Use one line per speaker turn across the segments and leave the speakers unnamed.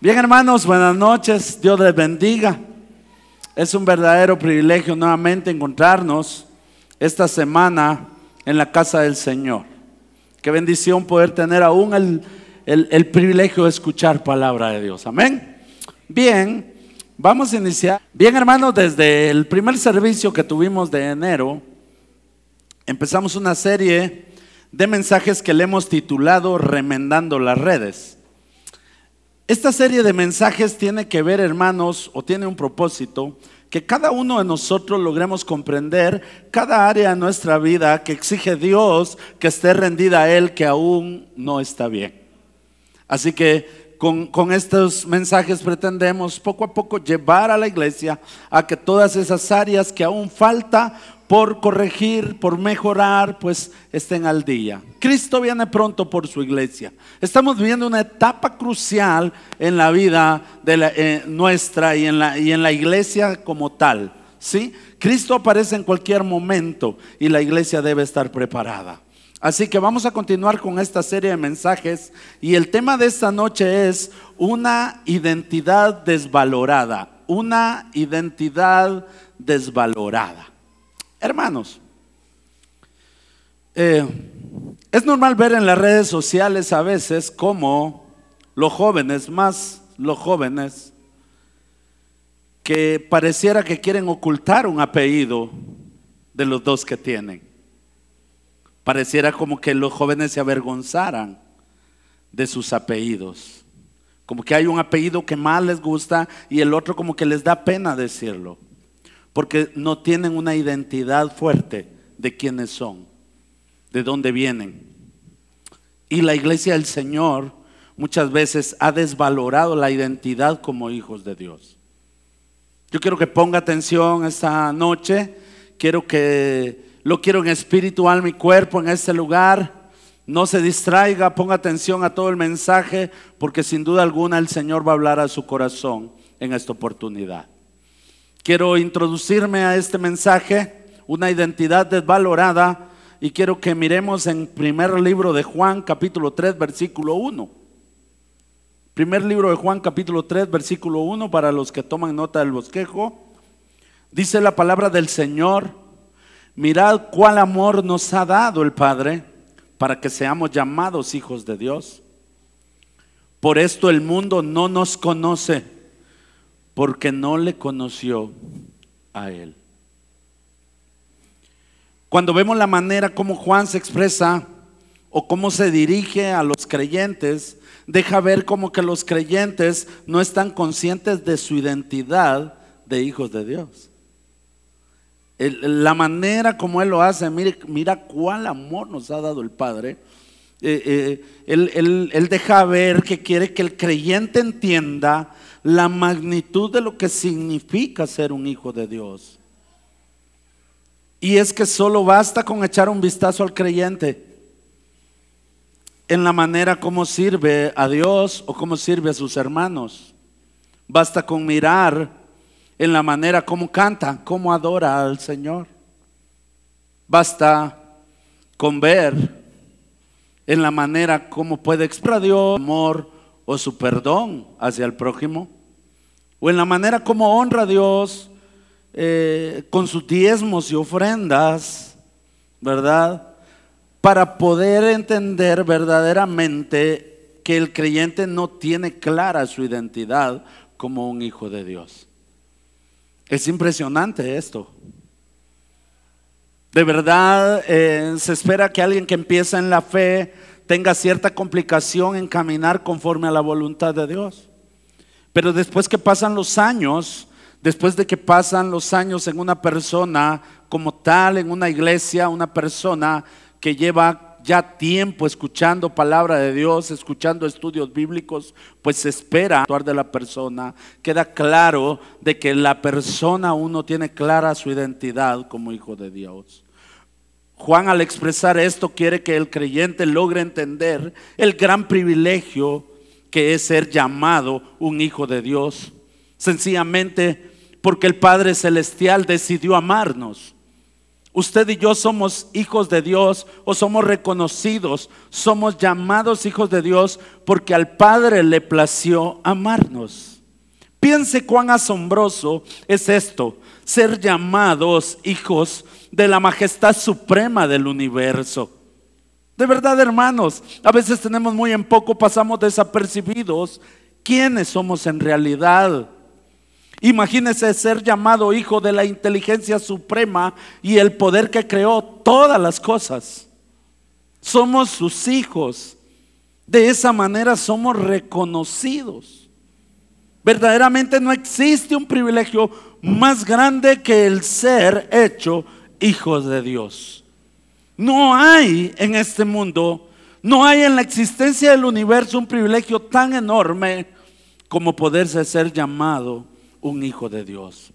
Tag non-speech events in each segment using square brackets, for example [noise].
Bien hermanos, buenas noches, Dios les bendiga. Es un verdadero privilegio nuevamente encontrarnos esta semana en la casa del Señor. Qué bendición poder tener aún el, el privilegio de escuchar palabra de Dios. Amén. Bien, vamos a iniciar. Bien hermanos, desde el primer servicio que tuvimos de enero, empezamos una serie de mensajes que le hemos titulado Remendando las redes. Esta serie de mensajes tiene que ver, hermanos, o tiene un propósito, que cada uno de nosotros logremos comprender cada área de nuestra vida que exige Dios que esté rendida a Él, que aún no está bien. Así que con, estos mensajes pretendemos poco a poco llevar a la iglesia a que todas esas áreas que aún falta por corregir, por mejorar, pues estén al día. Cristo viene pronto por su iglesia. Estamos viviendo una etapa crucial en la vida de eh, nuestra y en, la, y en la iglesia como tal. ¿sí? Cristo aparece en cualquier momento y la iglesia debe estar preparada. Así que vamos a continuar con esta serie de mensajes y el tema de esta noche es una identidad desvalorada, una identidad desvalorada. Hermanos, eh, es normal ver en las redes sociales a veces como los jóvenes, más los jóvenes, que pareciera que quieren ocultar un apellido de los dos que tienen. Pareciera como que los jóvenes se avergonzaran de sus apellidos. Como que hay un apellido que más les gusta y el otro como que les da pena decirlo porque no tienen una identidad fuerte de quiénes son, de dónde vienen. Y la iglesia del Señor muchas veces ha desvalorado la identidad como hijos de Dios. Yo quiero que ponga atención esta noche, quiero que lo quiero en espíritu, alma y cuerpo en este lugar. No se distraiga, ponga atención a todo el mensaje, porque sin duda alguna el Señor va a hablar a su corazón en esta oportunidad. Quiero introducirme a este mensaje, una identidad desvalorada, y quiero que miremos en primer libro de Juan, capítulo 3, versículo 1. Primer libro de Juan, capítulo 3, versículo 1, para los que toman nota del bosquejo. Dice la palabra del Señor, mirad cuál amor nos ha dado el Padre para que seamos llamados hijos de Dios. Por esto el mundo no nos conoce porque no le conoció a él. Cuando vemos la manera como Juan se expresa o cómo se dirige a los creyentes, deja ver como que los creyentes no están conscientes de su identidad de hijos de Dios. La manera como Él lo hace, mire, mira cuál amor nos ha dado el Padre. Eh, eh, él, él deja ver que quiere que el creyente entienda la magnitud de lo que significa ser un hijo de Dios. Y es que solo basta con echar un vistazo al creyente en la manera como sirve a Dios o cómo sirve a sus hermanos. Basta con mirar en la manera como canta, cómo adora al Señor. Basta con ver en la manera como puede expresar Dios amor o su perdón hacia el prójimo, o en la manera como honra a Dios eh, con sus diezmos y ofrendas, ¿verdad? Para poder entender verdaderamente que el creyente no tiene clara su identidad como un hijo de Dios. Es impresionante esto. De verdad eh, se espera que alguien que empieza en la fe tenga cierta complicación en caminar conforme a la voluntad de Dios. Pero después que pasan los años, después de que pasan los años en una persona como tal, en una iglesia, una persona que lleva ya tiempo escuchando palabra de Dios, escuchando estudios bíblicos, pues espera actuar de la persona. Queda claro de que la persona uno tiene clara su identidad como hijo de Dios. Juan al expresar esto quiere que el creyente logre entender el gran privilegio que es ser llamado un hijo de Dios. Sencillamente porque el Padre Celestial decidió amarnos. Usted y yo somos hijos de Dios o somos reconocidos, somos llamados hijos de Dios porque al Padre le plació amarnos. Piense cuán asombroso es esto, ser llamados hijos de la majestad suprema del universo. De verdad, hermanos, a veces tenemos muy en poco, pasamos desapercibidos quiénes somos en realidad. Imagínese ser llamado hijo de la inteligencia suprema y el poder que creó todas las cosas. Somos sus hijos. De esa manera somos reconocidos. Verdaderamente no existe un privilegio más grande que el ser hecho hijos de Dios. No hay en este mundo, no hay en la existencia del universo un privilegio tan enorme como poderse ser llamado un hijo de Dios.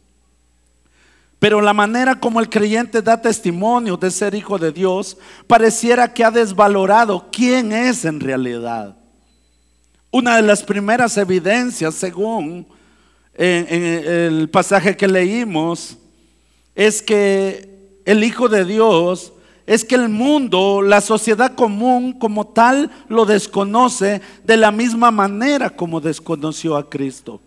Pero la manera como el creyente da testimonio de ser hijo de Dios pareciera que ha desvalorado quién es en realidad. Una de las primeras evidencias, según en, el pasaje que leímos, es que el Hijo de Dios es que el mundo, la sociedad común como tal, lo desconoce de la misma manera como desconoció a Cristo.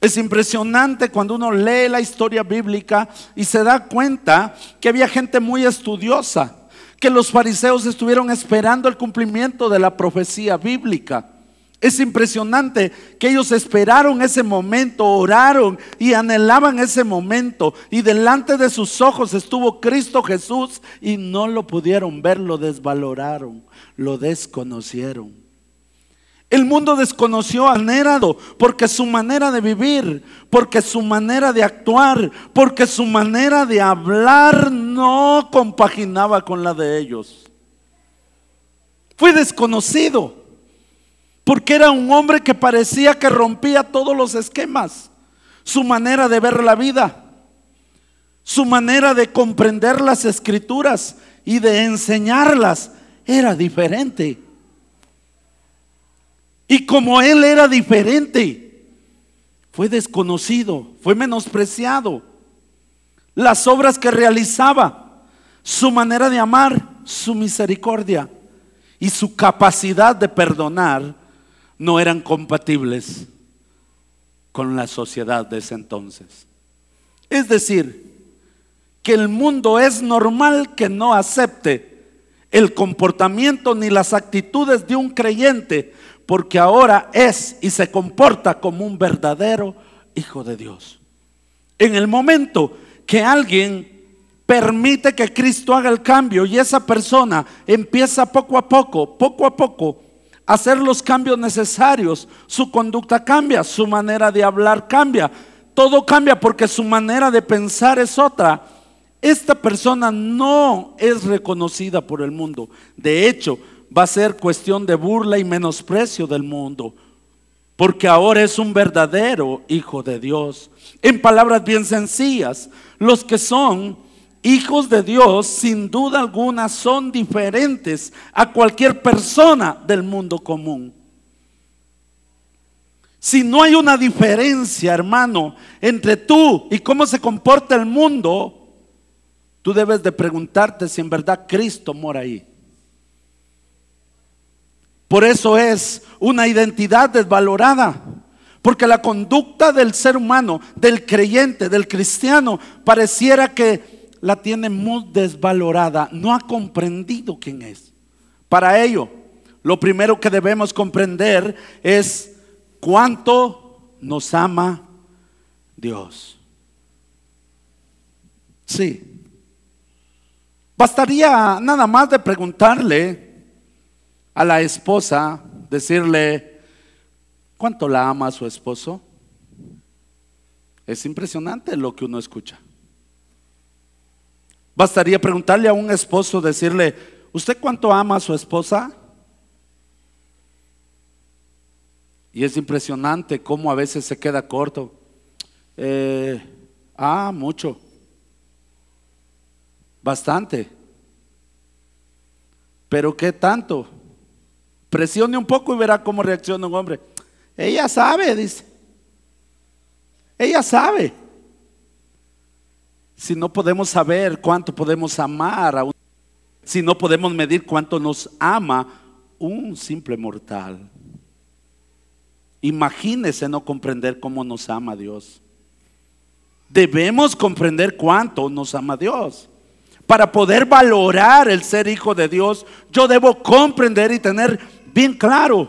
Es impresionante cuando uno lee la historia bíblica y se da cuenta que había gente muy estudiosa, que los fariseos estuvieron esperando el cumplimiento de la profecía bíblica. Es impresionante que ellos esperaron ese momento, oraron y anhelaban ese momento. Y delante de sus ojos estuvo Cristo Jesús y no lo pudieron ver, lo desvaloraron, lo desconocieron. El mundo desconoció a Nérado porque su manera de vivir, porque su manera de actuar, porque su manera de hablar no compaginaba con la de ellos. Fue desconocido porque era un hombre que parecía que rompía todos los esquemas. Su manera de ver la vida, su manera de comprender las escrituras y de enseñarlas era diferente. Y como él era diferente, fue desconocido, fue menospreciado. Las obras que realizaba, su manera de amar, su misericordia y su capacidad de perdonar no eran compatibles con la sociedad de ese entonces. Es decir, que el mundo es normal que no acepte el comportamiento ni las actitudes de un creyente porque ahora es y se comporta como un verdadero hijo de Dios. En el momento que alguien permite que Cristo haga el cambio y esa persona empieza poco a poco, poco a poco, a hacer los cambios necesarios, su conducta cambia, su manera de hablar cambia, todo cambia porque su manera de pensar es otra. Esta persona no es reconocida por el mundo. De hecho, va a ser cuestión de burla y menosprecio del mundo, porque ahora es un verdadero hijo de Dios. En palabras bien sencillas, los que son hijos de Dios, sin duda alguna, son diferentes a cualquier persona del mundo común. Si no hay una diferencia, hermano, entre tú y cómo se comporta el mundo, tú debes de preguntarte si en verdad Cristo mora ahí. Por eso es una identidad desvalorada. Porque la conducta del ser humano, del creyente, del cristiano, pareciera que la tiene muy desvalorada. No ha comprendido quién es. Para ello, lo primero que debemos comprender es cuánto nos ama Dios. Sí. Bastaría nada más de preguntarle a la esposa decirle, ¿cuánto la ama su esposo? Es impresionante lo que uno escucha. Bastaría preguntarle a un esposo, decirle, ¿usted cuánto ama a su esposa? Y es impresionante cómo a veces se queda corto. Eh, ah, mucho. Bastante. Pero ¿qué tanto? Presione un poco y verá cómo reacciona un hombre. Ella sabe, dice. Ella sabe. si no podemos saber cuánto podemos amar a un, si no podemos medir cuánto nos ama un simple mortal? Imagínese no comprender cómo nos ama Dios. Debemos comprender cuánto nos ama Dios. Para poder valorar el ser hijo de Dios, yo debo comprender y tener bien claro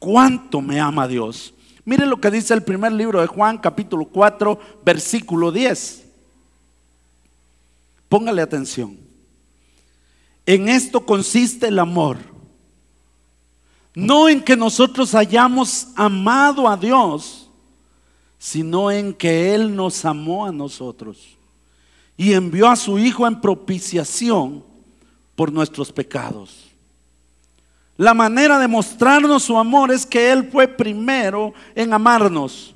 cuánto me ama Dios. Mire lo que dice el primer libro de Juan, capítulo 4, versículo 10. Póngale atención. En esto consiste el amor. No en que nosotros hayamos amado a Dios, sino en que Él nos amó a nosotros y envió a su Hijo en propiciación por nuestros pecados. La manera de mostrarnos su amor es que Él fue primero en amarnos.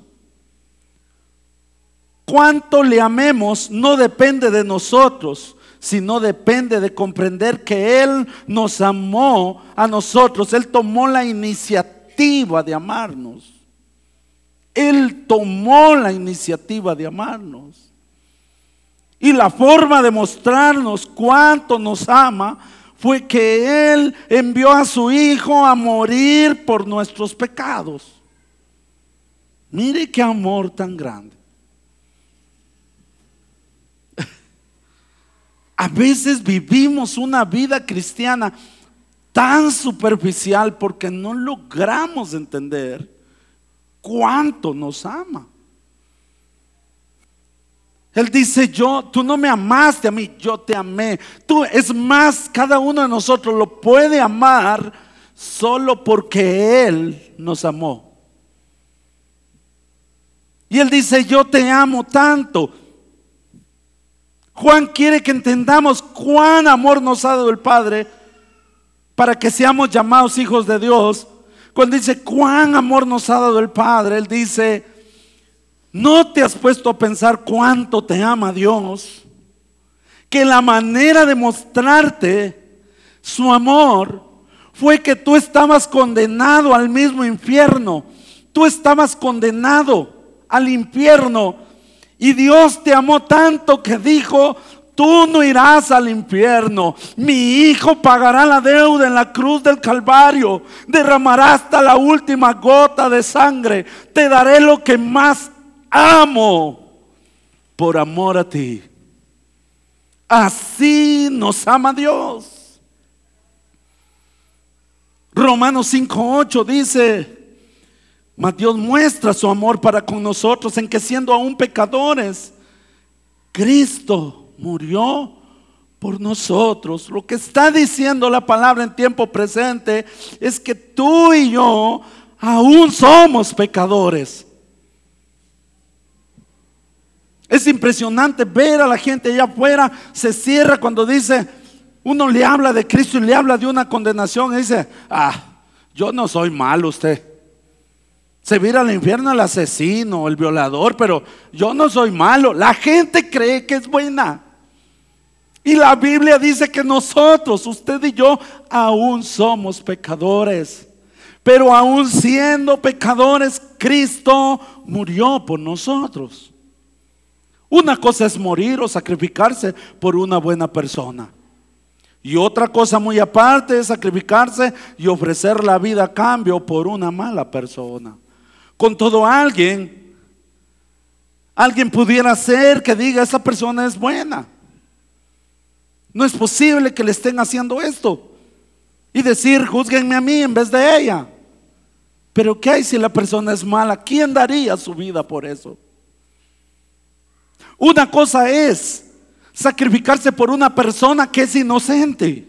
Cuánto le amemos no depende de nosotros, sino depende de comprender que Él nos amó a nosotros. Él tomó la iniciativa de amarnos. Él tomó la iniciativa de amarnos. Y la forma de mostrarnos cuánto nos ama fue que Él envió a su Hijo a morir por nuestros pecados. Mire qué amor tan grande. [laughs] A veces vivimos una vida cristiana tan superficial porque no logramos entender cuánto nos ama. Él dice, yo, tú no me amaste a mí, yo te amé. Tú, es más, cada uno de nosotros lo puede amar solo porque Él nos amó. Y Él dice, yo te amo tanto. Juan quiere que entendamos cuán amor nos ha dado el Padre para que seamos llamados hijos de Dios. Cuando dice cuán amor nos ha dado el Padre, Él dice, ¿No te has puesto a pensar cuánto te ama Dios? Que la manera de mostrarte su amor fue que tú estabas condenado al mismo infierno. Tú estabas condenado al infierno. Y Dios te amó tanto que dijo, tú no irás al infierno. Mi hijo pagará la deuda en la cruz del Calvario. Derramará hasta la última gota de sangre. Te daré lo que más amo por amor a ti. Así nos ama Dios. Romanos 5.8 dice, mas Dios muestra su amor para con nosotros en que siendo aún pecadores, Cristo murió por nosotros. Lo que está diciendo la palabra en tiempo presente es que tú y yo aún somos pecadores. Es impresionante ver a la gente allá afuera, se cierra cuando dice, uno le habla de Cristo y le habla de una condenación y dice, ah, yo no soy malo usted. Se vira al infierno el asesino, el violador, pero yo no soy malo. La gente cree que es buena. Y la Biblia dice que nosotros, usted y yo, aún somos pecadores. Pero aún siendo pecadores, Cristo murió por nosotros. Una cosa es morir o sacrificarse por una buena persona. Y otra cosa muy aparte es sacrificarse y ofrecer la vida a cambio por una mala persona. Con todo alguien, alguien pudiera ser que diga, esa persona es buena. No es posible que le estén haciendo esto. Y decir, juzguenme a mí en vez de ella. Pero ¿qué hay si la persona es mala? ¿Quién daría su vida por eso? Una cosa es sacrificarse por una persona que es inocente.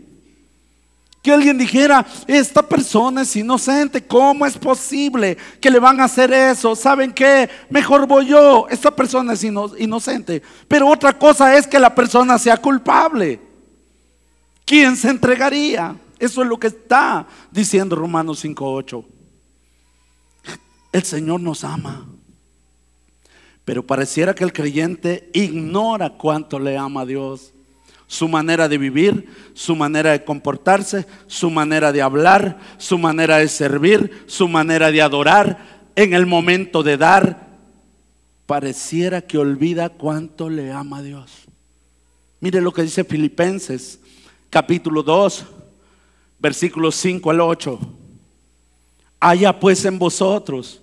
Que alguien dijera, esta persona es inocente, ¿cómo es posible que le van a hacer eso? ¿Saben qué? Mejor voy yo, esta persona es inocente. Pero otra cosa es que la persona sea culpable. ¿Quién se entregaría? Eso es lo que está diciendo Romanos 5.8. El Señor nos ama. Pero pareciera que el creyente ignora cuánto le ama a Dios. Su manera de vivir, su manera de comportarse, su manera de hablar, su manera de servir, su manera de adorar, en el momento de dar. pareciera que olvida cuánto le ama a Dios. Mire lo que dice Filipenses, capítulo 2, versículos 5 al 8. Haya pues en vosotros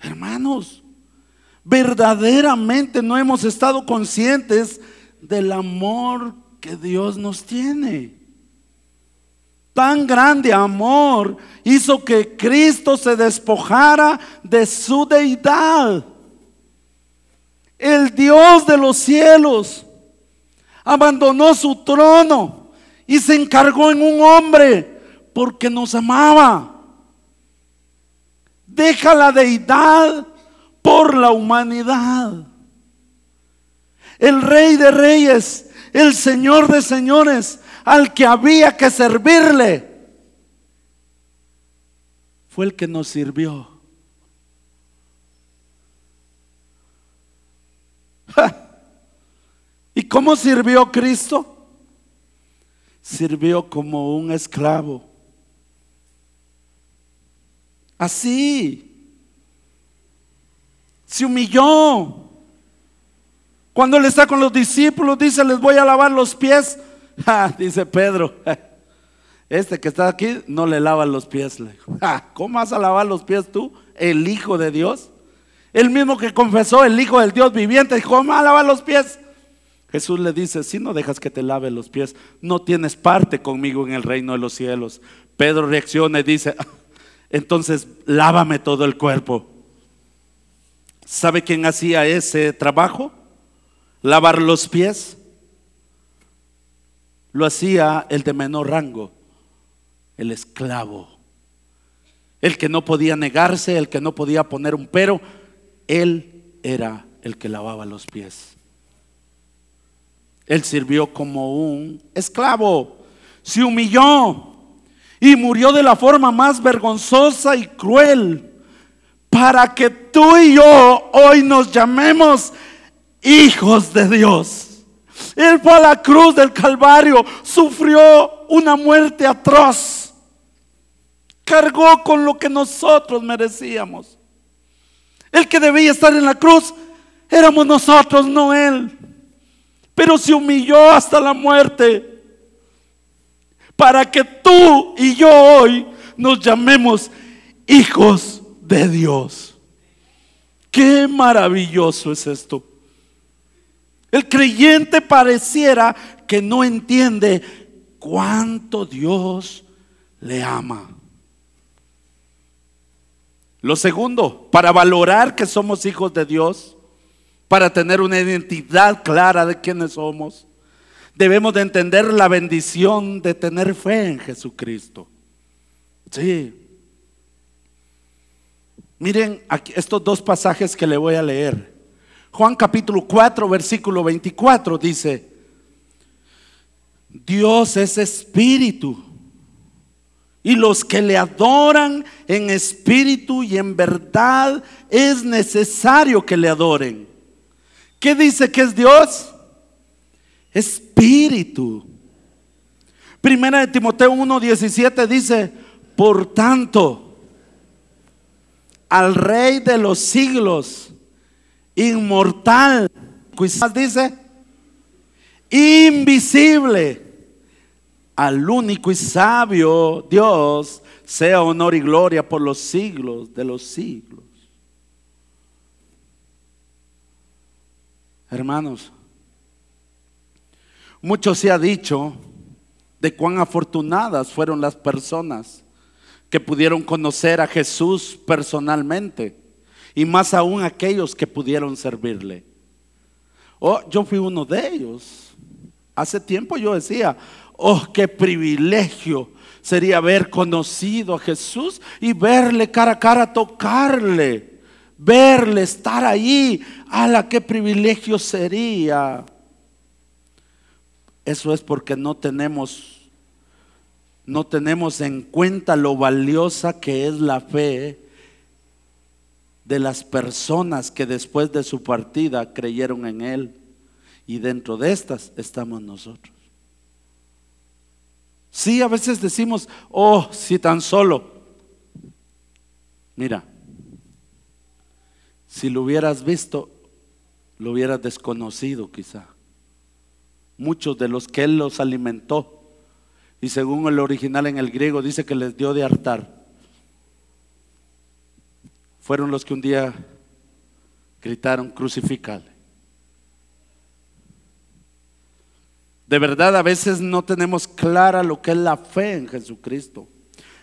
Hermanos, verdaderamente no hemos estado conscientes del amor que Dios nos tiene. Tan grande amor hizo que Cristo se despojara de su deidad. El Dios de los cielos abandonó su trono y se encargó en un hombre porque nos amaba. Deja la deidad por la humanidad. El rey de reyes, el señor de señores, al que había que servirle, fue el que nos sirvió. ¿Y cómo sirvió Cristo? Sirvió como un esclavo. Así. Se humilló. Cuando él está con los discípulos, dice, les voy a lavar los pies. [laughs] dice Pedro, [laughs] este que está aquí no le lava los pies. ¿Cómo vas a lavar los pies tú, el Hijo de Dios? El mismo que confesó, el Hijo del Dios viviente, ¿cómo vas a lavar los pies? Jesús le dice, si no dejas que te lave los pies, no tienes parte conmigo en el reino de los cielos. Pedro reacciona y dice, [laughs] entonces lávame todo el cuerpo. ¿Sabe quién hacía ese trabajo? Lavar los pies lo hacía el de menor rango, el esclavo, el que no podía negarse, el que no podía poner un pero, él era el que lavaba los pies. Él sirvió como un esclavo, se humilló y murió de la forma más vergonzosa y cruel para que tú y yo hoy nos llamemos hijos de Dios. Él fue a la cruz del Calvario, sufrió una muerte atroz, cargó con lo que nosotros merecíamos. El que debía estar en la cruz éramos nosotros, no Él. Pero se humilló hasta la muerte para que tú y yo hoy nos llamemos hijos de Dios. Qué maravilloso es esto. El creyente pareciera que no entiende cuánto Dios le ama. Lo segundo, para valorar que somos hijos de Dios, para tener una identidad clara de quiénes somos, debemos de entender la bendición de tener fe en Jesucristo. Sí. Miren aquí estos dos pasajes que le voy a leer. Juan capítulo 4, versículo 24 dice, Dios es espíritu. Y los que le adoran en espíritu y en verdad es necesario que le adoren. ¿Qué dice que es Dios? Espíritu. Primera de Timoteo 1:17 dice, por tanto, al Rey de los siglos, inmortal. Quizás dice, invisible, al único y sabio Dios, sea honor y gloria por los siglos de los siglos. Hermanos, mucho se ha dicho de cuán afortunadas fueron las personas que pudieron conocer a Jesús personalmente y más aún aquellos que pudieron servirle. Oh, yo fui uno de ellos. Hace tiempo yo decía, oh, qué privilegio sería haber conocido a Jesús y verle cara a cara, tocarle, verle, estar ahí. la qué privilegio sería! Eso es porque no tenemos no tenemos en cuenta lo valiosa que es la fe de las personas que después de su partida creyeron en Él. Y dentro de estas estamos nosotros. Sí, a veces decimos, oh, si tan solo. Mira, si lo hubieras visto, lo hubieras desconocido quizá. Muchos de los que Él los alimentó y según el original en el griego dice que les dio de hartar. Fueron los que un día gritaron crucificale. De verdad, a veces no tenemos clara lo que es la fe en Jesucristo.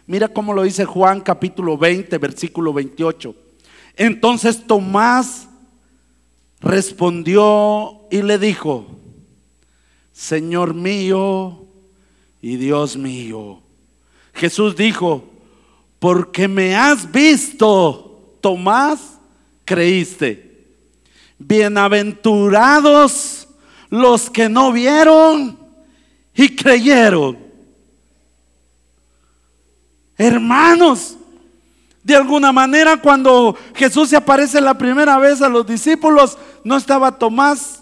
Mira cómo lo dice Juan capítulo 20, versículo 28. Entonces Tomás respondió y le dijo, Señor mío y Dios mío. Jesús dijo, porque me has visto, Tomás, creíste. Bienaventurados los que no vieron y creyeron. Hermanos, de alguna manera cuando Jesús se aparece la primera vez a los discípulos, no estaba Tomás.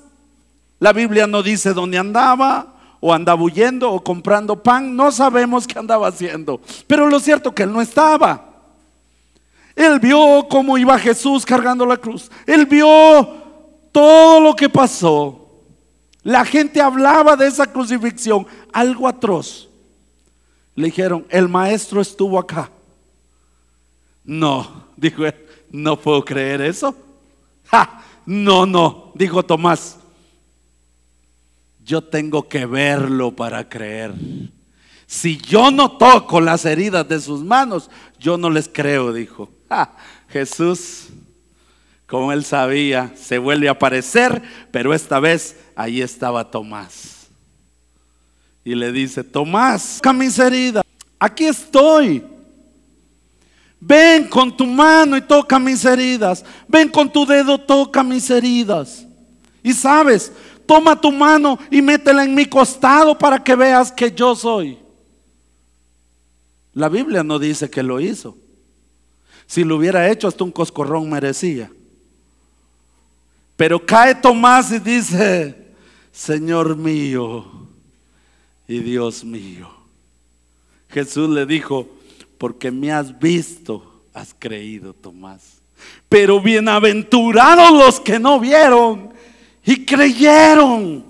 La Biblia no dice dónde andaba, o andaba huyendo o comprando pan, no sabemos qué andaba haciendo. Pero lo cierto que él no estaba. Él vio cómo iba Jesús cargando la cruz. Él vio todo lo que pasó. La gente hablaba de esa crucifixión, algo atroz. Le dijeron, el maestro estuvo acá. No, dijo él, no puedo creer eso. [laughs] no, no, dijo Tomás, yo tengo que verlo para creer. Si yo no toco las heridas de sus manos, yo no les creo, dijo. Jesús, como él sabía, se vuelve a aparecer, pero esta vez ahí estaba Tomás. Y le dice, Tomás, toca mis heridas, aquí estoy. Ven con tu mano y toca mis heridas. Ven con tu dedo, toca mis heridas. Y sabes, toma tu mano y métela en mi costado para que veas que yo soy. La Biblia no dice que lo hizo. Si lo hubiera hecho, hasta un coscorrón merecía. Pero cae Tomás y dice, Señor mío y Dios mío. Jesús le dijo, porque me has visto, has creído, Tomás. Pero bienaventurados los que no vieron y creyeron.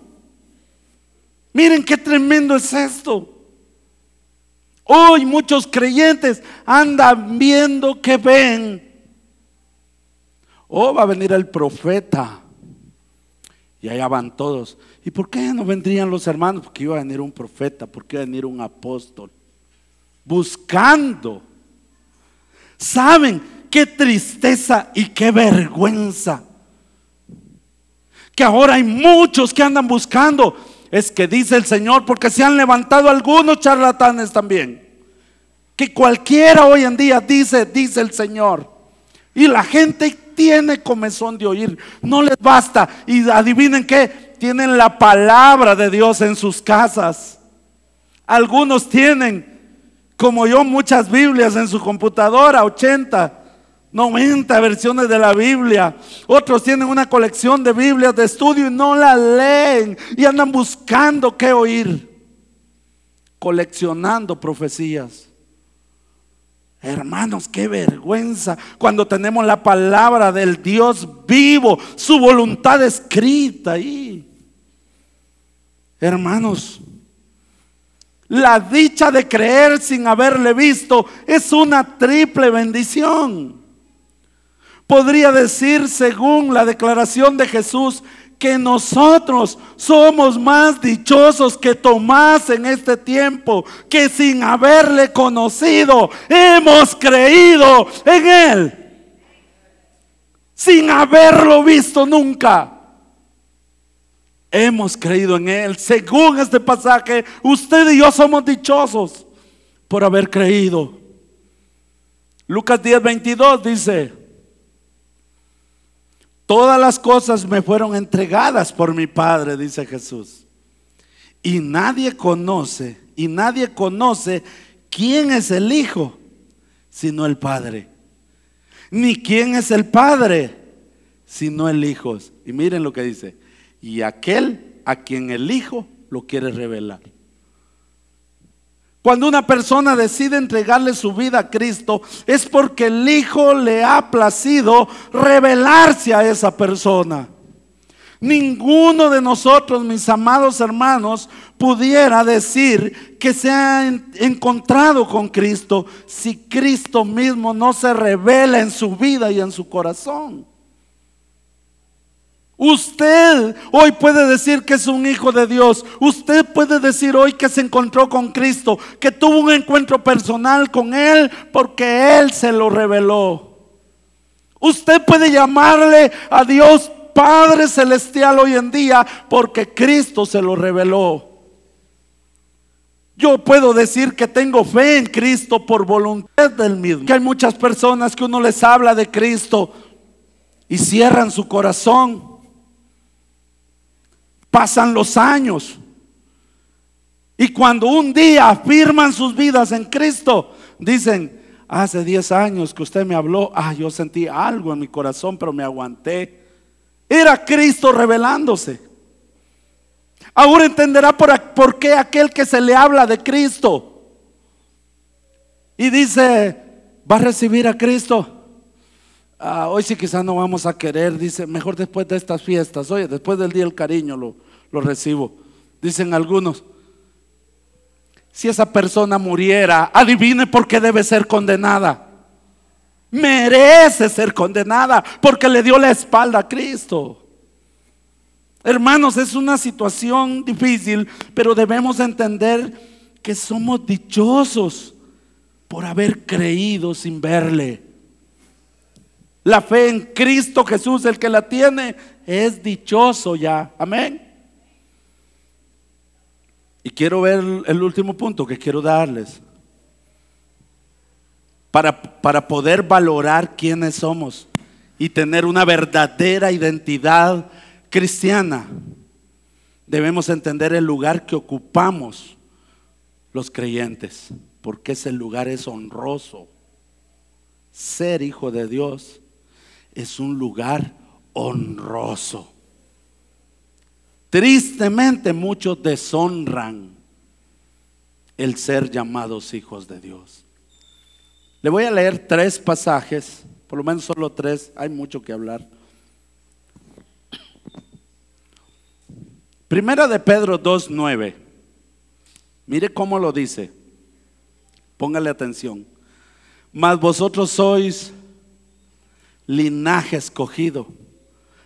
Miren qué tremendo es esto. Hoy muchos creyentes andan viendo que ven. Oh, va a venir el profeta. Y allá van todos. ¿Y por qué no vendrían los hermanos? Porque iba a venir un profeta, porque iba a venir un apóstol. Buscando. ¿Saben qué tristeza y qué vergüenza? Que ahora hay muchos que andan buscando. Es que dice el Señor, porque se han levantado algunos charlatanes también. Que cualquiera hoy en día dice, dice el Señor. Y la gente tiene comezón de oír. No les basta. Y adivinen qué, tienen la palabra de Dios en sus casas. Algunos tienen, como yo, muchas Biblias en su computadora, 80. 90 versiones de la Biblia. Otros tienen una colección de Biblias de estudio y no la leen y andan buscando qué oír. Coleccionando profecías. Hermanos, qué vergüenza cuando tenemos la palabra del Dios vivo, su voluntad escrita ahí. Hermanos, la dicha de creer sin haberle visto es una triple bendición podría decir, según la declaración de Jesús, que nosotros somos más dichosos que Tomás en este tiempo, que sin haberle conocido hemos creído en Él, sin haberlo visto nunca. Hemos creído en Él. Según este pasaje, usted y yo somos dichosos por haber creído. Lucas 10, 22 dice, Todas las cosas me fueron entregadas por mi Padre, dice Jesús. Y nadie conoce, y nadie conoce quién es el Hijo, sino el Padre. Ni quién es el Padre, sino el Hijo. Y miren lo que dice. Y aquel a quien el Hijo lo quiere revelar. Cuando una persona decide entregarle su vida a Cristo, es porque el Hijo le ha placido revelarse a esa persona. Ninguno de nosotros, mis amados hermanos, pudiera decir que se ha encontrado con Cristo si Cristo mismo no se revela en su vida y en su corazón. Usted hoy puede decir que es un hijo de Dios. Usted puede decir hoy que se encontró con Cristo, que tuvo un encuentro personal con Él porque Él se lo reveló. Usted puede llamarle a Dios Padre Celestial hoy en día porque Cristo se lo reveló. Yo puedo decir que tengo fe en Cristo por voluntad del mismo. Que hay muchas personas que uno les habla de Cristo y cierran su corazón Pasan los años. Y cuando un día afirman sus vidas en Cristo, dicen, hace 10 años que usted me habló, ah, yo sentí algo en mi corazón, pero me aguanté. Era Cristo revelándose. Ahora entenderá por, por qué aquel que se le habla de Cristo y dice, va a recibir a Cristo. Ah, hoy sí quizás no vamos a querer, dice, mejor después de estas fiestas, oye, después del día del cariño lo, lo recibo. Dicen algunos, si esa persona muriera, adivine por qué debe ser condenada. Merece ser condenada porque le dio la espalda a Cristo. Hermanos, es una situación difícil, pero debemos entender que somos dichosos por haber creído sin verle. La fe en Cristo Jesús, el que la tiene, es dichoso ya. Amén. Y quiero ver el último punto que quiero darles. Para, para poder valorar quiénes somos y tener una verdadera identidad cristiana, debemos entender el lugar que ocupamos los creyentes, porque ese lugar es honroso. Ser hijo de Dios es un lugar honroso. Tristemente muchos deshonran el ser llamados hijos de Dios. Le voy a leer tres pasajes, por lo menos solo tres, hay mucho que hablar. Primera de Pedro 2.9. Mire cómo lo dice. Póngale atención. Mas vosotros sois linaje escogido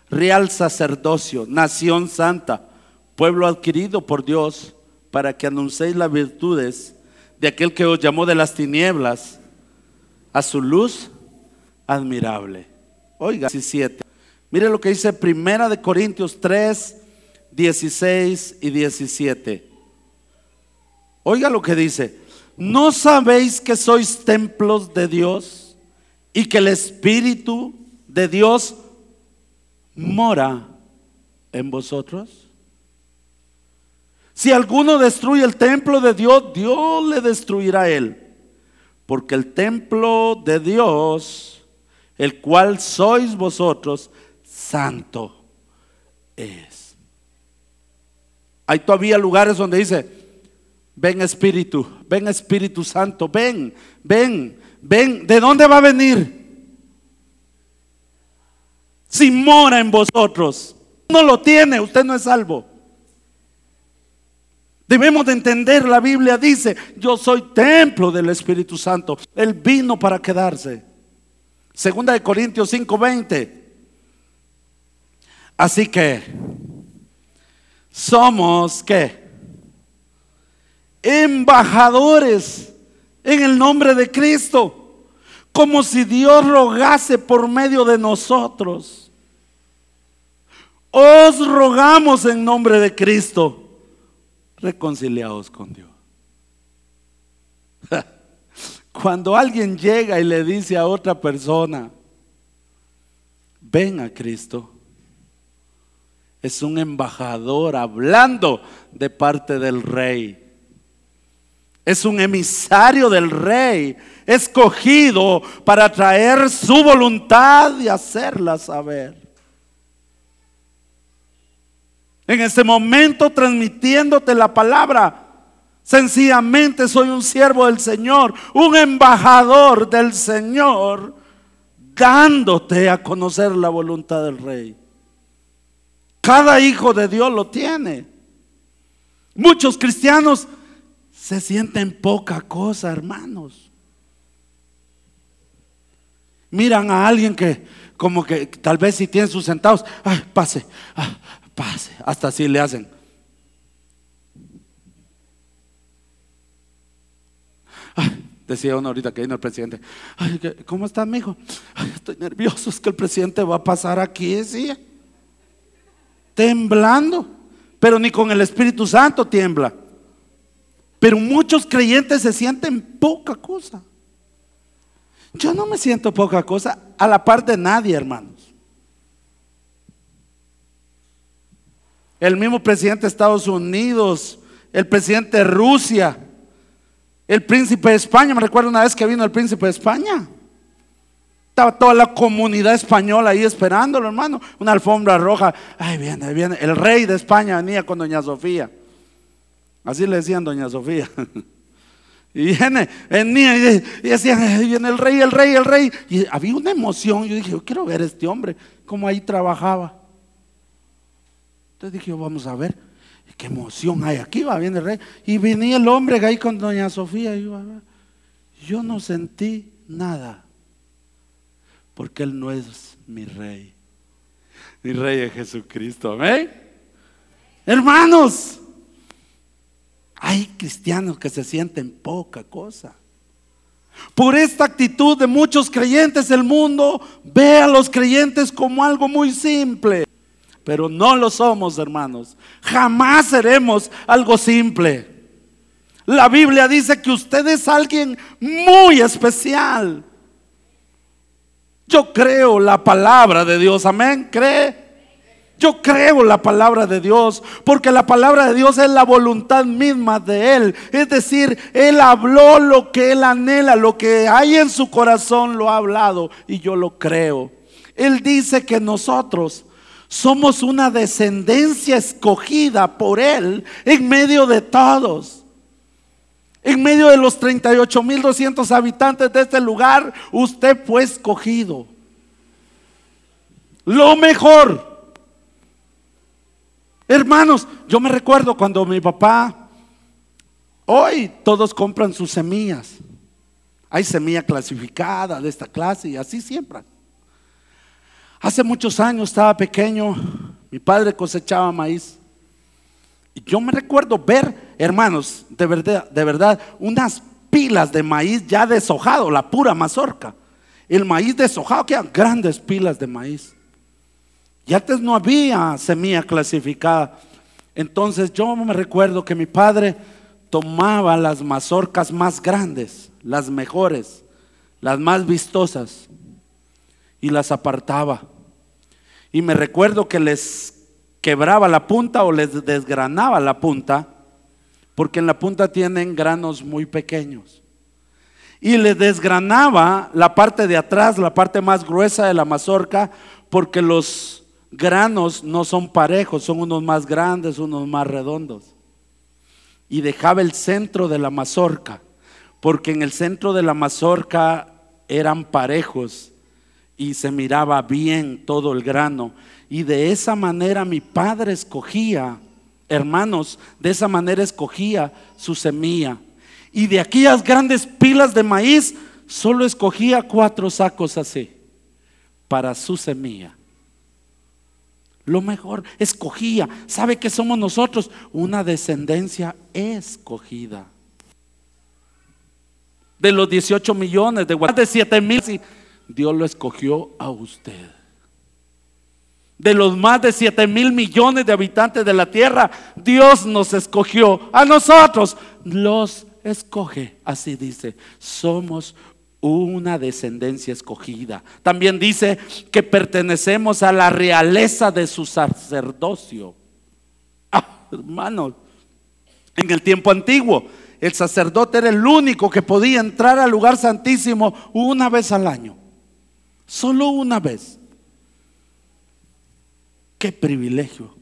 real sacerdocio, nación santa, pueblo adquirido por Dios, para que anunciéis las virtudes de aquel que os llamó de las tinieblas a su luz admirable. Oiga, 17. Mire lo que dice Primera de Corintios 3, 16 y 17. Oiga lo que dice. ¿No sabéis que sois templos de Dios y que el Espíritu de Dios mora en vosotros? Si alguno destruye el templo de Dios, Dios le destruirá a él. Porque el templo de Dios, el cual sois vosotros, santo es. Hay todavía lugares donde dice, ven Espíritu, ven Espíritu Santo, ven, ven, ven. ¿De dónde va a venir? si mora en vosotros. No lo tiene, usted no es salvo. Debemos de entender, la Biblia dice, yo soy templo del Espíritu Santo. Él vino para quedarse. Segunda de Corintios 5:20. Así que somos que embajadores en el nombre de Cristo como si Dios rogase por medio de nosotros. Os rogamos en nombre de Cristo, reconciliados con Dios. [laughs] Cuando alguien llega y le dice a otra persona, ven a Cristo, es un embajador hablando de parte del rey. Es un emisario del rey, escogido para traer su voluntad y hacerla saber. En este momento transmitiéndote la palabra, sencillamente soy un siervo del Señor, un embajador del Señor, dándote a conocer la voluntad del rey. Cada hijo de Dios lo tiene. Muchos cristianos se sienten poca cosa, hermanos. Miran a alguien que como que tal vez si tiene sus centavos, ay, pase, ah, pase, hasta así le hacen. decía uno ahorita que vino el presidente, ay, ¿cómo está mi hijo? estoy nervioso, es que el presidente va a pasar aquí, decía temblando, pero ni con el Espíritu Santo tiembla. Pero muchos creyentes se sienten poca cosa. Yo no me siento poca cosa a la par de nadie, hermanos. El mismo presidente de Estados Unidos, el presidente de Rusia, el príncipe de España. Me recuerdo una vez que vino el príncipe de España. Estaba toda la comunidad española ahí esperándolo, hermano. Una alfombra roja. Ay, viene, viene. El rey de España venía con doña Sofía. Así le decían doña Sofía. [laughs] Y viene, venía y decían, viene el rey, el rey, el rey. Y había una emoción. Yo dije, yo quiero ver a este hombre, cómo ahí trabajaba. Entonces dije, vamos a ver, qué emoción hay aquí, va, viene el rey. Y venía el hombre ahí con doña Sofía. Y yo, yo no sentí nada porque Él no es mi rey. Mi rey es Jesucristo. Amén. Hermanos, hay cristianos que se sienten poca cosa. Por esta actitud de muchos creyentes, el mundo ve a los creyentes como algo muy simple. Pero no lo somos, hermanos. Jamás seremos algo simple. La Biblia dice que usted es alguien muy especial. Yo creo la palabra de Dios, amén, cree. Yo creo la palabra de Dios, porque la palabra de Dios es la voluntad misma de Él. Es decir, Él habló lo que Él anhela, lo que hay en su corazón lo ha hablado y yo lo creo. Él dice que nosotros somos una descendencia escogida por Él en medio de todos. En medio de los 38.200 habitantes de este lugar, usted fue escogido. Lo mejor. Hermanos, yo me recuerdo cuando mi papá, hoy todos compran sus semillas. Hay semilla clasificada de esta clase y así siempre. Hace muchos años estaba pequeño, mi padre cosechaba maíz. Y yo me recuerdo ver, hermanos, de verdad, de verdad, unas pilas de maíz ya deshojado, la pura mazorca. El maíz deshojado, que eran grandes pilas de maíz. Y antes no había semilla clasificada. Entonces yo me recuerdo que mi padre tomaba las mazorcas más grandes, las mejores, las más vistosas, y las apartaba. Y me recuerdo que les quebraba la punta o les desgranaba la punta, porque en la punta tienen granos muy pequeños. Y les desgranaba la parte de atrás, la parte más gruesa de la mazorca, porque los granos no son parejos, son unos más grandes, unos más redondos. Y dejaba el centro de la mazorca, porque en el centro de la mazorca eran parejos y se miraba bien todo el grano. Y de esa manera mi padre escogía, hermanos, de esa manera escogía su semilla. Y de aquellas grandes pilas de maíz, solo escogía cuatro sacos así para su semilla. Lo mejor, escogía. ¿Sabe que somos nosotros? Una descendencia escogida. De los 18 millones, de, de 7 mil, Dios lo escogió a usted de los más de 7 mil millones de habitantes de la tierra, Dios nos escogió. A nosotros los escoge. Así dice, somos una descendencia escogida. También dice que pertenecemos a la realeza de su sacerdocio. Ah, hermanos, en el tiempo antiguo, el sacerdote era el único que podía entrar al lugar santísimo una vez al año. Solo una vez. Qué privilegio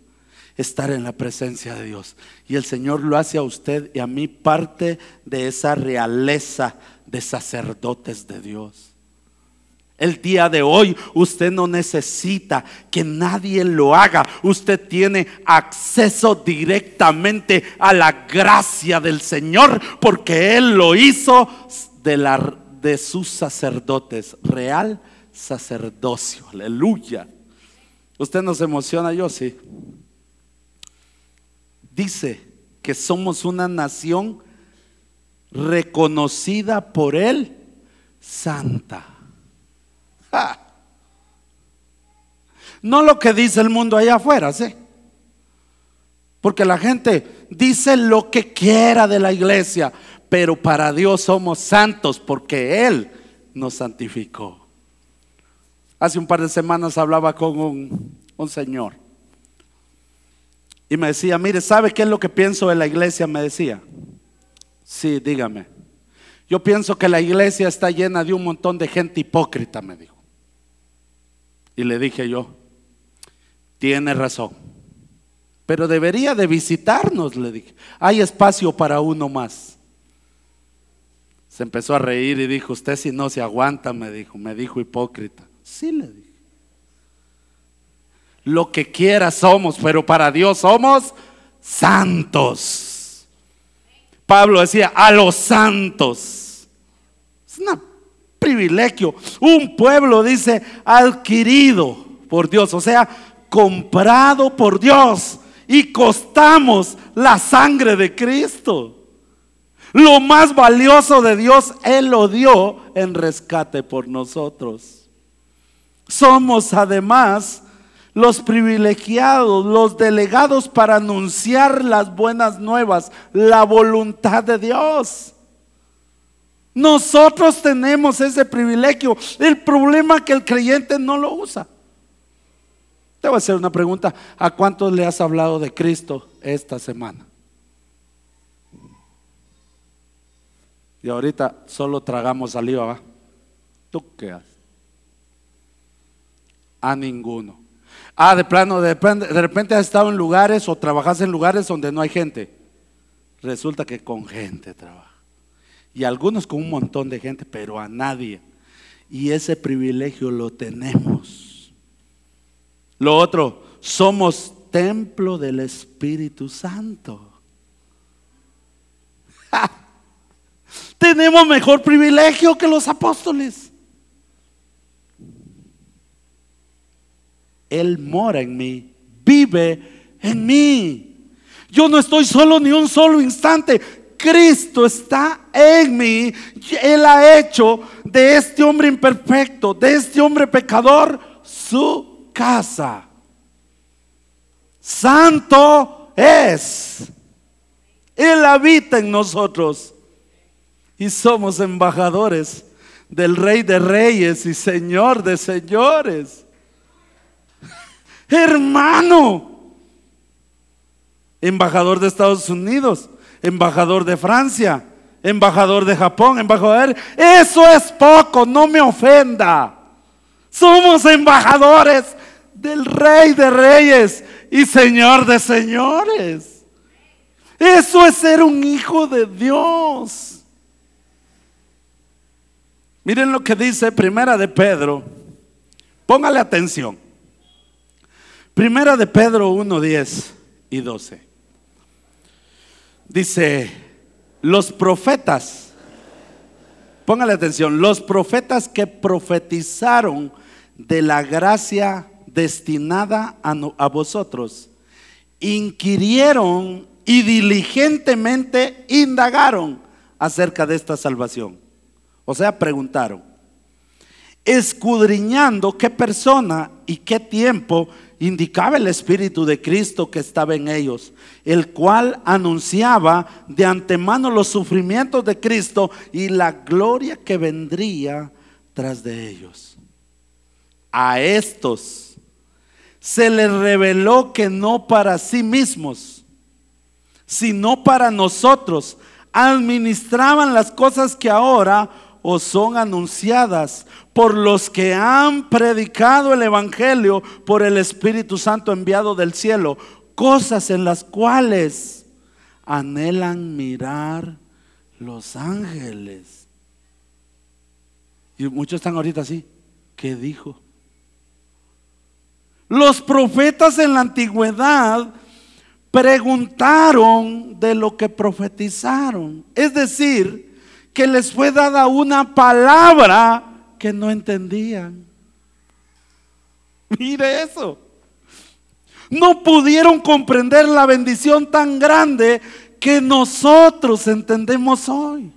estar en la presencia de Dios. Y el Señor lo hace a usted y a mí parte de esa realeza de sacerdotes de Dios. El día de hoy usted no necesita que nadie lo haga. Usted tiene acceso directamente a la gracia del Señor porque Él lo hizo de, la, de sus sacerdotes. Real sacerdocio. Aleluya. Usted nos emociona, yo sí. Dice que somos una nación reconocida por Él santa. No lo que dice el mundo allá afuera, ¿sí? Porque la gente dice lo que quiera de la iglesia, pero para Dios somos santos porque Él nos santificó. Hace un par de semanas hablaba con un, un señor y me decía, mire, ¿sabe qué es lo que pienso de la iglesia? Me decía, sí, dígame. Yo pienso que la iglesia está llena de un montón de gente hipócrita, me dijo. Y le dije yo, tiene razón. Pero debería de visitarnos, le dije. Hay espacio para uno más. Se empezó a reír y dijo, usted si no se aguanta, me dijo, me dijo hipócrita. Sí, le dije. Lo que quiera somos, pero para Dios somos santos. Pablo decía, a los santos. Es un privilegio. Un pueblo dice, adquirido por Dios, o sea, comprado por Dios. Y costamos la sangre de Cristo. Lo más valioso de Dios, Él lo dio en rescate por nosotros. Somos además los privilegiados, los delegados para anunciar las buenas nuevas, la voluntad de Dios. Nosotros tenemos ese privilegio. El problema es que el creyente no lo usa. Te voy a hacer una pregunta. ¿A cuántos le has hablado de Cristo esta semana? Y ahorita solo tragamos saliva, ¿va? ¿Tú qué haces? A ninguno. Ah, de plano, de, de repente has estado en lugares o trabajas en lugares donde no hay gente. Resulta que con gente trabaja. Y algunos con un montón de gente, pero a nadie. Y ese privilegio lo tenemos. Lo otro, somos templo del Espíritu Santo. [laughs] Tenemos mejor privilegio que los apóstoles. Él mora en mí, vive en mí. Yo no estoy solo ni un solo instante. Cristo está en mí. Él ha hecho de este hombre imperfecto, de este hombre pecador, su casa. Santo es. Él habita en nosotros. Y somos embajadores del Rey de Reyes y Señor de Señores. Hermano, embajador de Estados Unidos, embajador de Francia, embajador de Japón, embajador. Eso es poco, no me ofenda. Somos embajadores del Rey de Reyes y Señor de Señores. Eso es ser un hijo de Dios. Miren lo que dice Primera de Pedro. Póngale atención. Primera de Pedro 1, 10 y 12. Dice, los profetas, póngale atención, los profetas que profetizaron de la gracia destinada a, a vosotros, inquirieron y diligentemente indagaron acerca de esta salvación. O sea, preguntaron, escudriñando qué persona y qué tiempo indicaba el Espíritu de Cristo que estaba en ellos, el cual anunciaba de antemano los sufrimientos de Cristo y la gloria que vendría tras de ellos. A estos se les reveló que no para sí mismos, sino para nosotros, administraban las cosas que ahora os son anunciadas por los que han predicado el Evangelio por el Espíritu Santo enviado del cielo, cosas en las cuales anhelan mirar los ángeles. Y muchos están ahorita así, ¿qué dijo? Los profetas en la antigüedad preguntaron de lo que profetizaron. Es decir, que les fue dada una palabra que no entendían. [laughs] Mire eso. No pudieron comprender la bendición tan grande que nosotros entendemos hoy.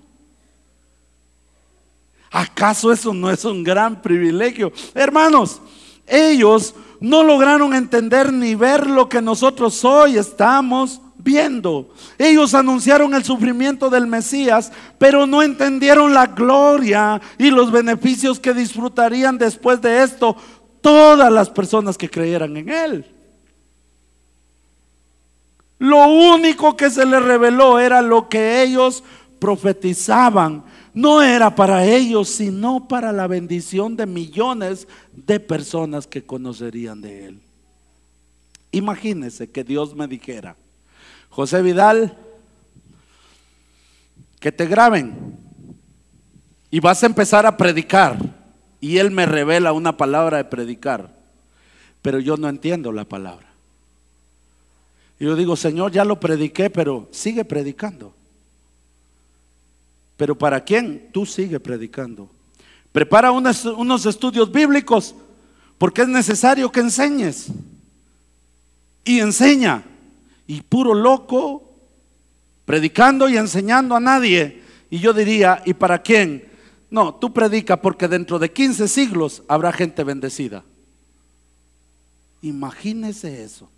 ¿Acaso eso no es un gran privilegio? Hermanos, ellos no lograron entender ni ver lo que nosotros hoy estamos viendo. Ellos anunciaron el sufrimiento del Mesías, pero no entendieron la gloria y los beneficios que disfrutarían después de esto todas las personas que creyeran en Él. Lo único que se les reveló era lo que ellos profetizaban. No era para ellos, sino para la bendición de millones de personas que conocerían de Él. Imagínense que Dios me dijera, José Vidal, que te graben y vas a empezar a predicar. Y él me revela una palabra de predicar, pero yo no entiendo la palabra. Y yo digo, Señor, ya lo prediqué, pero sigue predicando. Pero ¿para quién? Tú sigue predicando. Prepara unos, unos estudios bíblicos, porque es necesario que enseñes. Y enseña y puro loco, predicando y enseñando a nadie. Y yo diría, ¿y para quién? No, tú predica porque dentro de 15 siglos habrá gente bendecida. Imagínese eso.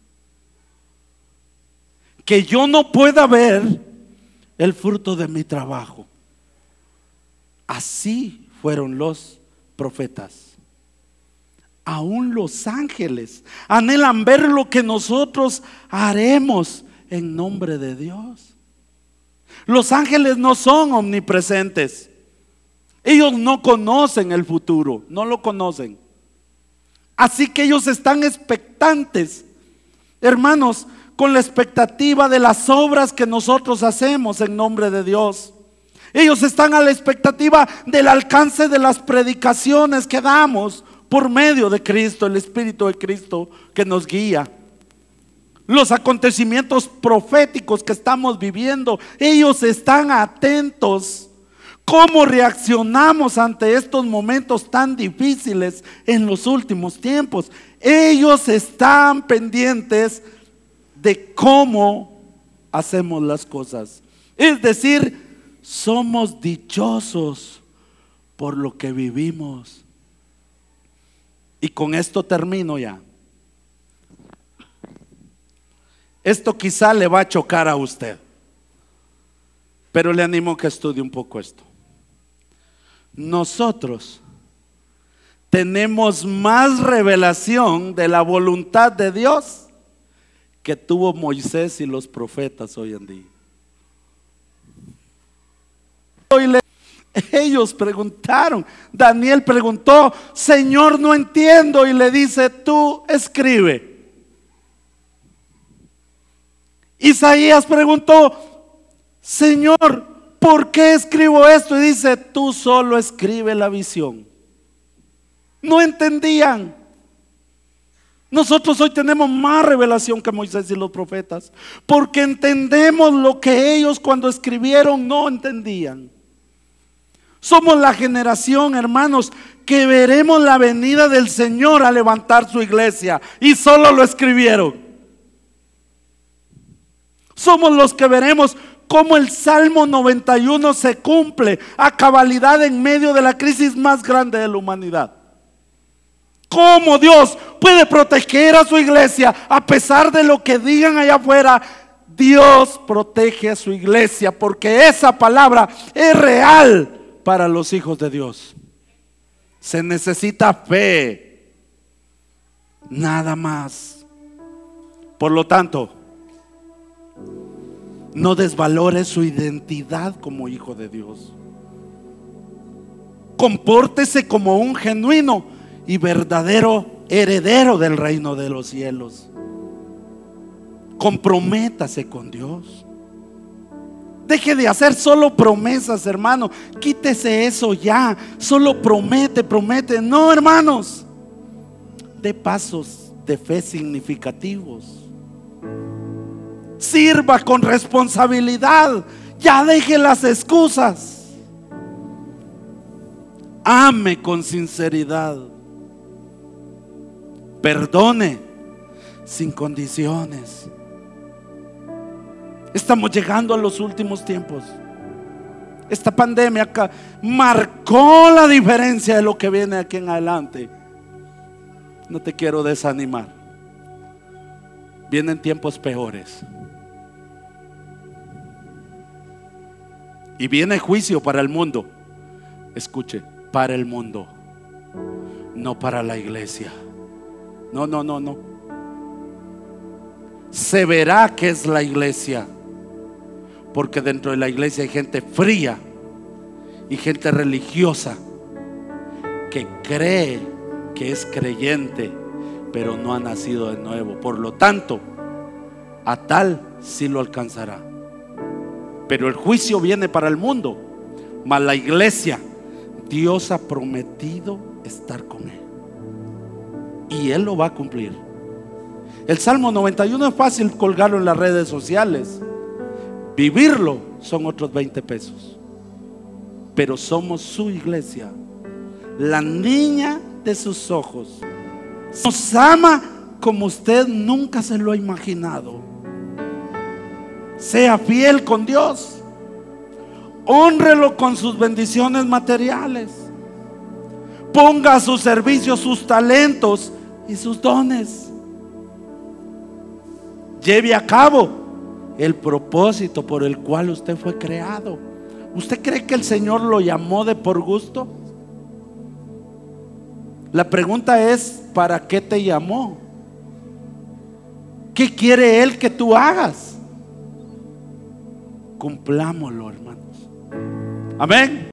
Que yo no pueda ver el fruto de mi trabajo. Así fueron los profetas aún los ángeles anhelan ver lo que nosotros haremos en nombre de Dios. Los ángeles no son omnipresentes. Ellos no conocen el futuro, no lo conocen. Así que ellos están expectantes, hermanos, con la expectativa de las obras que nosotros hacemos en nombre de Dios. Ellos están a la expectativa del alcance de las predicaciones que damos por medio de Cristo, el Espíritu de Cristo que nos guía. Los acontecimientos proféticos que estamos viviendo, ellos están atentos. ¿Cómo reaccionamos ante estos momentos tan difíciles en los últimos tiempos? Ellos están pendientes de cómo hacemos las cosas. Es decir, somos dichosos por lo que vivimos. Y con esto termino ya. Esto quizá le va a chocar a usted, pero le animo que estudie un poco esto. Nosotros tenemos más revelación de la voluntad de Dios que tuvo Moisés y los profetas hoy en día. Hoy le ellos preguntaron, Daniel preguntó, Señor, no entiendo, y le dice, tú escribe. Isaías preguntó, Señor, ¿por qué escribo esto? Y dice, tú solo escribe la visión. No entendían. Nosotros hoy tenemos más revelación que Moisés y los profetas, porque entendemos lo que ellos cuando escribieron no entendían. Somos la generación, hermanos, que veremos la venida del Señor a levantar su iglesia. Y solo lo escribieron. Somos los que veremos cómo el Salmo 91 se cumple a cabalidad en medio de la crisis más grande de la humanidad. ¿Cómo Dios puede proteger a su iglesia a pesar de lo que digan allá afuera? Dios protege a su iglesia porque esa palabra es real para los hijos de Dios. Se necesita fe, nada más. Por lo tanto, no desvalore su identidad como hijo de Dios. Compórtese como un genuino y verdadero heredero del reino de los cielos. Comprométase con Dios. Deje de hacer solo promesas, hermano. Quítese eso ya. Solo promete, promete. No, hermanos. De pasos de fe significativos. Sirva con responsabilidad. Ya deje las excusas. Ame con sinceridad. Perdone sin condiciones. Estamos llegando a los últimos tiempos. Esta pandemia acá marcó la diferencia de lo que viene aquí en adelante. No te quiero desanimar. Vienen tiempos peores. Y viene juicio para el mundo. Escuche, para el mundo, no para la iglesia. No, no, no, no. Se verá que es la iglesia. Porque dentro de la iglesia hay gente fría y gente religiosa que cree que es creyente, pero no ha nacido de nuevo. Por lo tanto, a tal sí lo alcanzará. Pero el juicio viene para el mundo. Mas la iglesia, Dios ha prometido estar con él. Y él lo va a cumplir. El Salmo 91 es fácil colgarlo en las redes sociales. Vivirlo son otros 20 pesos. Pero somos su iglesia. La niña de sus ojos. Nos ama como usted nunca se lo ha imaginado. Sea fiel con Dios. Honrelo con sus bendiciones materiales. Ponga a su servicio sus talentos y sus dones. Lleve a cabo el propósito por el cual usted fue creado. ¿Usted cree que el Señor lo llamó de por gusto? La pregunta es, ¿para qué te llamó? ¿Qué quiere Él que tú hagas? Cumplámoslo, hermanos. Amén.